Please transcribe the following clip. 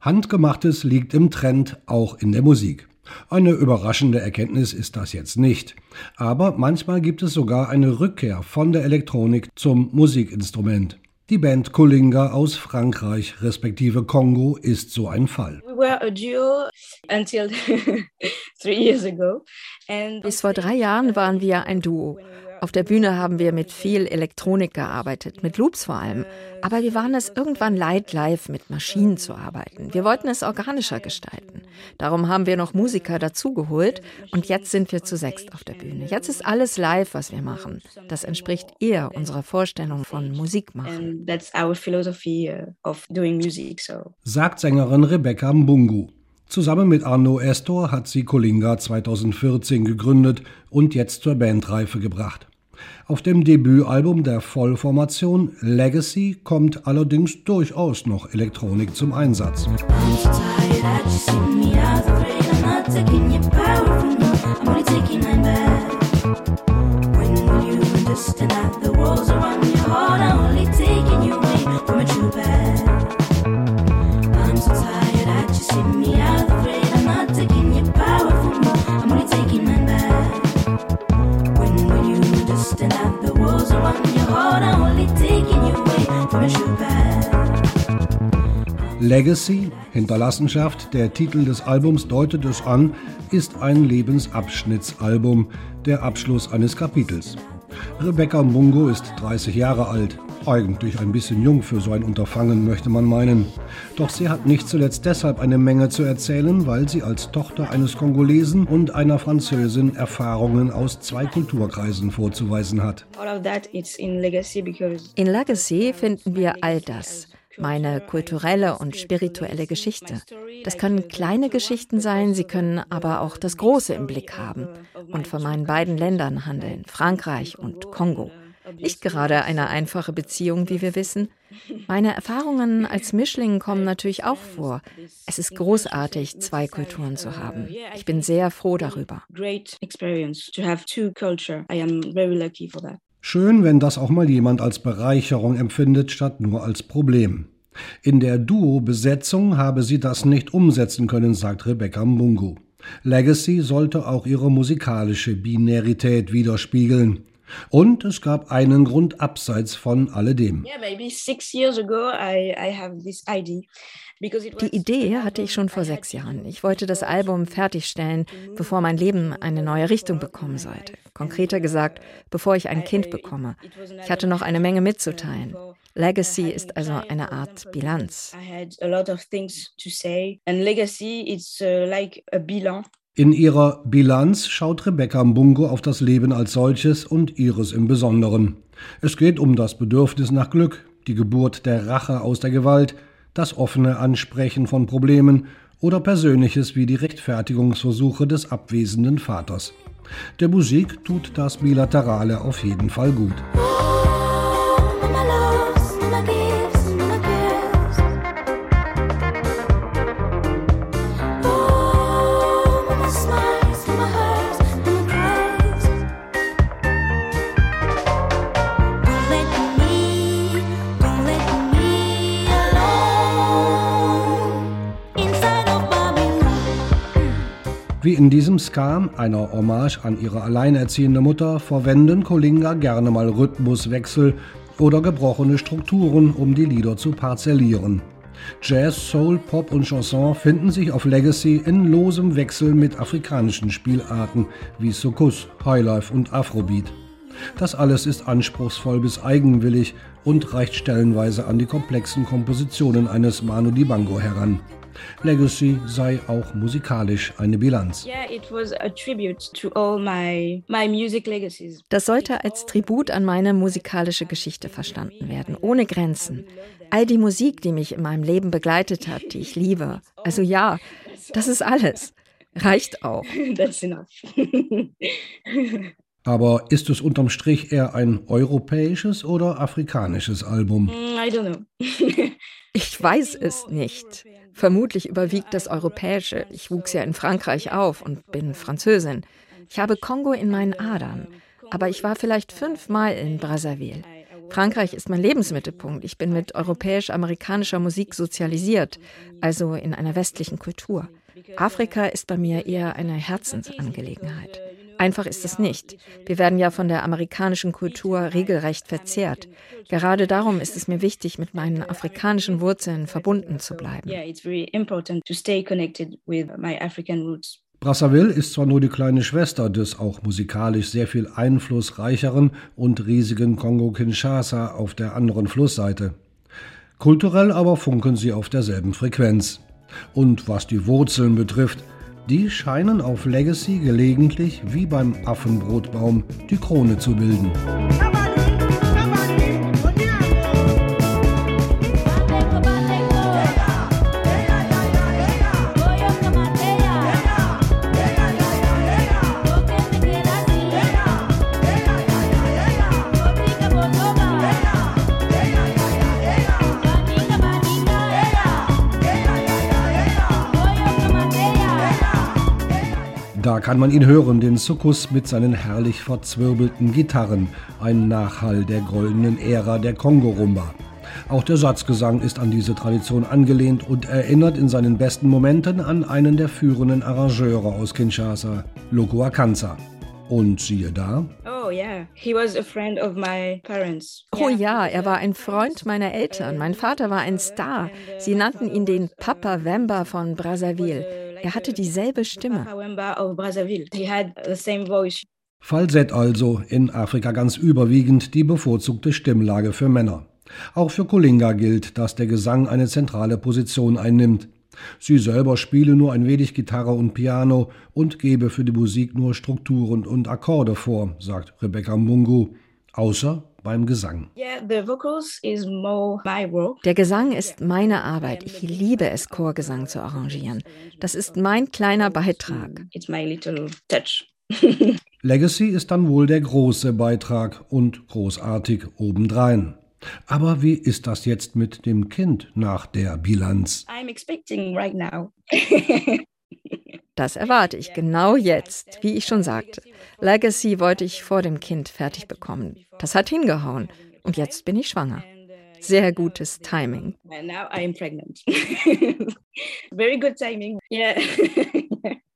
Handgemachtes liegt im Trend, auch in der Musik. Eine überraschende Erkenntnis ist das jetzt nicht. Aber manchmal gibt es sogar eine Rückkehr von der Elektronik zum Musikinstrument. Die Band Kulinga aus Frankreich respektive Kongo ist so ein Fall. Bis vor drei Jahren waren wir ein Duo. Auf der Bühne haben wir mit viel Elektronik gearbeitet, mit Loops vor allem. Aber wir waren es irgendwann leid, live mit Maschinen zu arbeiten. Wir wollten es organischer gestalten. Darum haben wir noch Musiker dazugeholt und jetzt sind wir zu sechst auf der Bühne. Jetzt ist alles live, was wir machen. Das entspricht eher unserer Vorstellung von Musik machen. Uh, Sagt Sängerin Rebecca Mbungu. Zusammen mit Arno Estor hat sie Kolinga 2014 gegründet und jetzt zur Bandreife gebracht. Auf dem Debütalbum der Vollformation Legacy kommt allerdings durchaus noch Elektronik zum Einsatz. Legacy, Hinterlassenschaft, der Titel des Albums deutet es an, ist ein Lebensabschnittsalbum, der Abschluss eines Kapitels. Rebecca Mungo ist 30 Jahre alt, eigentlich ein bisschen jung für so ein Unterfangen, möchte man meinen. Doch sie hat nicht zuletzt deshalb eine Menge zu erzählen, weil sie als Tochter eines Kongolesen und einer Französin Erfahrungen aus zwei Kulturkreisen vorzuweisen hat. In Legacy finden wir all das meine kulturelle und spirituelle Geschichte. Das können kleine Geschichten sein, sie können aber auch das Große im Blick haben und von meinen beiden Ländern handeln, Frankreich und Kongo. Nicht gerade eine einfache Beziehung, wie wir wissen. Meine Erfahrungen als Mischling kommen natürlich auch vor. Es ist großartig, zwei Kulturen zu haben. Ich bin sehr froh darüber. Schön, wenn das auch mal jemand als Bereicherung empfindet, statt nur als Problem. In der Duo-Besetzung habe sie das nicht umsetzen können, sagt Rebecca Mungu. Legacy sollte auch ihre musikalische Binarität widerspiegeln. Und es gab einen Grund abseits von alledem. Die Idee hatte ich schon vor sechs Jahren. Ich wollte das Album fertigstellen, bevor mein Leben eine neue Richtung bekommen sollte. Konkreter gesagt, bevor ich ein Kind bekomme. Ich hatte noch eine Menge mitzuteilen. Legacy ist also eine Art Bilanz. In ihrer Bilanz schaut Rebecca Mbungo auf das Leben als solches und ihres im Besonderen. Es geht um das Bedürfnis nach Glück, die Geburt der Rache aus der Gewalt, das offene Ansprechen von Problemen oder Persönliches wie die Rechtfertigungsversuche des abwesenden Vaters. Der Musik tut das Bilaterale auf jeden Fall gut. Wie in diesem Ska, einer Hommage an ihre alleinerziehende Mutter, verwenden Kolinga gerne mal Rhythmuswechsel oder gebrochene Strukturen, um die Lieder zu parzellieren. Jazz, Soul, Pop und Chanson finden sich auf Legacy in losem Wechsel mit afrikanischen Spielarten wie Soukous, Highlife und Afrobeat. Das alles ist anspruchsvoll bis eigenwillig und reicht stellenweise an die komplexen Kompositionen eines Manu Dibango heran. Legacy sei auch musikalisch eine Bilanz. Das sollte als Tribut an meine musikalische Geschichte verstanden werden, ohne Grenzen. All die Musik, die mich in meinem Leben begleitet hat, die ich liebe. Also ja, das ist alles. Reicht auch. Aber ist es unterm Strich eher ein europäisches oder afrikanisches Album? Mm, ich weiß es nicht. Vermutlich überwiegt das Europäische. Ich wuchs ja in Frankreich auf und bin Französin. Ich habe Kongo in meinen Adern. Aber ich war vielleicht fünfmal in Brazzaville. Frankreich ist mein Lebensmittelpunkt. Ich bin mit europäisch-amerikanischer Musik sozialisiert, also in einer westlichen Kultur. Afrika ist bei mir eher eine Herzensangelegenheit. Einfach ist es nicht. Wir werden ja von der amerikanischen Kultur regelrecht verzehrt. Gerade darum ist es mir wichtig, mit meinen afrikanischen Wurzeln verbunden zu bleiben. Brazzaville ist zwar nur die kleine Schwester des auch musikalisch sehr viel einflussreicheren und riesigen Kongo-Kinshasa auf der anderen Flussseite. Kulturell aber funken sie auf derselben Frequenz. Und was die Wurzeln betrifft, die scheinen auf Legacy gelegentlich wie beim Affenbrotbaum die Krone zu bilden. Da kann man ihn hören, den Sukkus mit seinen herrlich verzwirbelten Gitarren, ein Nachhall der goldenen Ära der Kongo-Rumba. Auch der Satzgesang ist an diese Tradition angelehnt und erinnert in seinen besten Momenten an einen der führenden Arrangeure aus Kinshasa, Loko Akanza. Und siehe da. Oh ja, Oh ja, er war ein Freund meiner Eltern. Mein Vater war ein Star. Sie nannten ihn den Papa Wemba von Brazzaville. Er hatte dieselbe Stimme. Falsett also, in Afrika ganz überwiegend die bevorzugte Stimmlage für Männer. Auch für Kolinga gilt, dass der Gesang eine zentrale Position einnimmt. Sie selber spiele nur ein wenig Gitarre und Piano und gebe für die Musik nur Strukturen und Akkorde vor, sagt Rebecca Mungu, außer beim Gesang. Der Gesang ist meine Arbeit. Ich liebe es, Chorgesang zu arrangieren. Das ist mein kleiner Beitrag. Legacy ist dann wohl der große Beitrag und großartig obendrein. Aber wie ist das jetzt mit dem Kind nach der Bilanz? Das erwarte ich genau jetzt, wie ich schon sagte. Legacy wollte ich vor dem Kind fertig bekommen. Das hat hingehauen. Und jetzt bin ich schwanger. Sehr gutes Timing. Now I am pregnant. Very good timing. Yeah.